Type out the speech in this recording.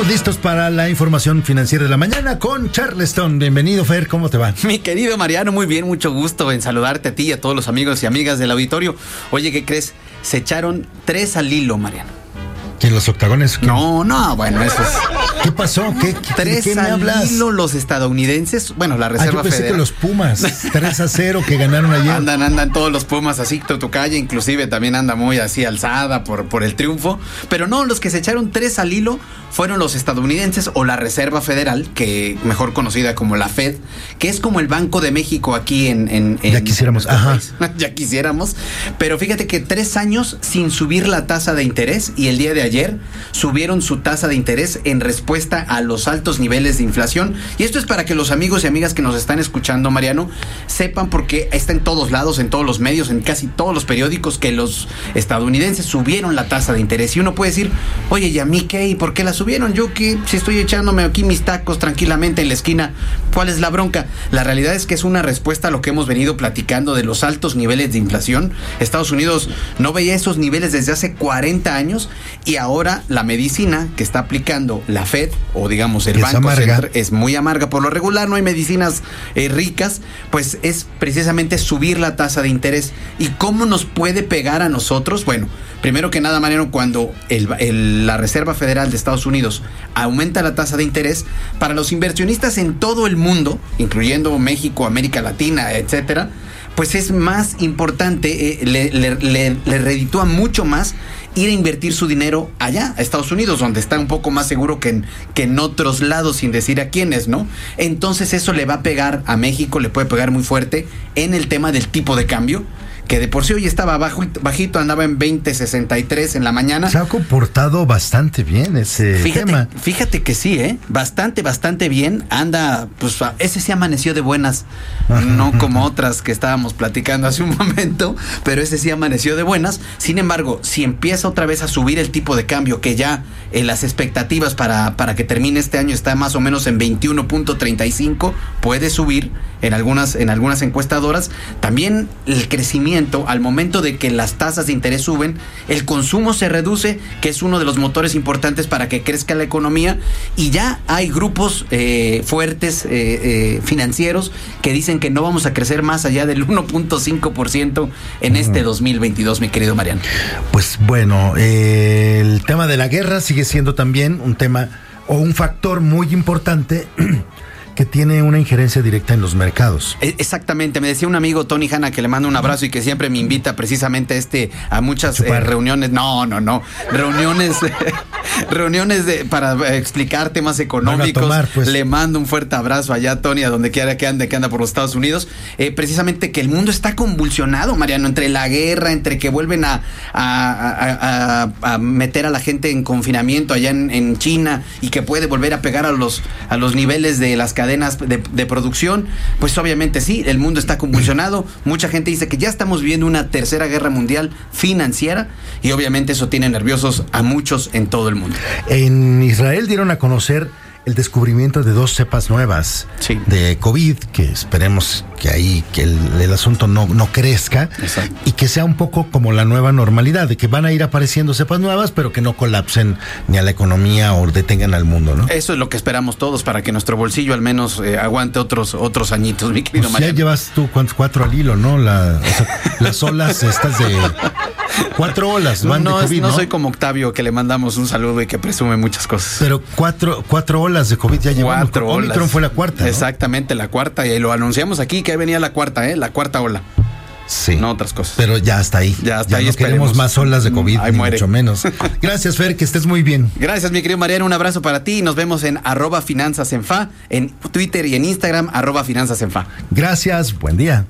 Estamos listos para la información financiera de la mañana con Charleston. Bienvenido, Fer, ¿cómo te va? Mi querido Mariano, muy bien, mucho gusto en saludarte a ti y a todos los amigos y amigas del auditorio. Oye, ¿qué crees? Se echaron tres al hilo, Mariano. ¿En los octagones? No, no, bueno, eso es. ¿Qué pasó? ¿Qué, tres ¿de qué me al hablas? hilo los estadounidenses, bueno, la Ah, Reserva yo pensé Federal. que los Pumas, 3 a 0 que ganaron ayer. Andan, andan todos los Pumas así, tu, tu calle inclusive también anda muy así alzada por, por el triunfo. Pero no, los que se echaron tres al hilo fueron los estadounidenses o la Reserva Federal, que mejor conocida como la Fed, que es como el Banco de México aquí en... en- en Ya quisiéramos, nuestro ajá. país. ya quisiéramos. Pero fíjate que tres años sin subir la tasa de interés y el día de ayer subieron su tasa de interés en respuesta a los altos niveles de inflación. Y esto es para que los amigos y amigas que nos están escuchando, Mariano, sepan porque está en todos lados, en todos los medios, en casi todos los periódicos, que los estadounidenses subieron la tasa de interés. Y uno puede decir, oye, ¿y a mí qué? ¿Y por qué la subieron? Yo que si estoy echándome aquí mis tacos tranquilamente en la esquina, ¿cuál es la bronca? La realidad es que es una respuesta a lo que hemos venido platicando de los altos niveles de inflación. Estados Unidos no veía esos niveles desde hace 40 años y ahora la medicina que está aplicando la Fed o digamos el Es Banco amarga. Central es muy amarga. Por lo regular no hay medicinas eh, ricas, pues es precisamente subir la tasa de interés. ¿Y cómo nos puede pegar a nosotros? Bueno, primero que nada, Mariano, cuando el- el- la Reserva Federal de Estados Unidos aumenta la tasa de interés, para los inversionistas en todo el mundo, incluyendo México, América Latina, etcétera, pues es más importante, eh, le, le- mucho más ir a invertir su dinero allá, a Estados Unidos, donde está un poco más seguro que en, que en otros lados, sin decir a quiénes, ¿no? Entonces eso le va a pegar a México, le puede pegar muy fuerte en el tema del tipo de cambio, que de por sí hoy estaba bajo, bajito, andaba en 20.63 en la mañana. Se ha comportado bastante bien ese Fíjate, tema. fíjate que sí, ¿eh? Bastante, bastante bien. Anda, pues ese sí amaneció de buenas, no como otras que estábamos platicando hace un momento, pero ese sí amaneció de buenas. Sin embargo, si empieza otra vez a subir el tipo de cambio, que ya eh, las expectativas para, para que termine este año está más o menos en 21.35, puede subir en algunas, en algunas encuestadoras. También el crecimiento, al momento de que las tasas de interés suben, el consumo se reduce, que es uno de los motores importantes para que crezca la economía. Y ya hay grupos eh, fuertes eh, eh, financieros que dicen que no vamos a crecer más allá del 1.5% en este 2022, mi querido Mariano. Pues bueno, el tema de la guerra sigue siendo también un tema o un factor muy importante que tiene una injerencia directa en los mercados. E- Exactamente, me decía un amigo Tony Hanna que le mando un abrazo y que siempre me invita precisamente a este a muchas eh, reuniones, no, no, no, reuniones reuniones de, para eh, explicar temas económicos. tomar, pues. Le mando un fuerte abrazo allá Tony a donde quiera que ande, que anda por los Estados Unidos, Eh, precisamente que el mundo está convulsionado, Mariano, entre la guerra, entre que vuelven a, a- a- a- a meter a la gente en confinamiento allá en, en China y que puede volver a pegar a los a los niveles de las cadenas de, de producción, pues obviamente sí, el mundo está convulsionado. Mucha gente dice que ya estamos viviendo una tercera guerra mundial financiera y obviamente eso tiene nerviosos a muchos en todo el mundo. En Israel dieron a conocer el descubrimiento de dos cepas nuevas Sí. de COVID, que esperemos que ahí que el, el asunto no, no crezca Exacto. y que sea un poco como la nueva normalidad, de que van a ir apareciendo cepas nuevas, pero que no colapsen ni a la economía o detengan al mundo, ¿no? Eso es lo que esperamos todos para que nuestro bolsillo al menos eh, aguante otros otros añitos, mi querido Pues ya llevas tú ¿cuántos? cuatro al hilo, ¿no? La, o sea, las olas estas de cuatro olas van no, de es- COVID, no ¿no? soy como Octavio que le mandamos un saludo y que presume muchas cosas. Pero cuatro, cuatro olas de COVID ya llevamos. Cuatro olas. Omicron fue la cuarta. ¿no? Exactamente, la cuarta. Y lo anunciamos aquí que ahí venía la cuarta, ¿eh? La cuarta ola. Sí. No otras cosas. Pero ya hasta ahí. Ya hasta ahí no queremos más olas de COVID, ni muere. mucho menos. Gracias, Fer, que estés muy bien. Gracias, mi querido Mariano. Un abrazo para ti y nos vemos en arroba finanzas en fa, en Twitter y en Instagram, arroba finanzas en fa. Gracias, buen día.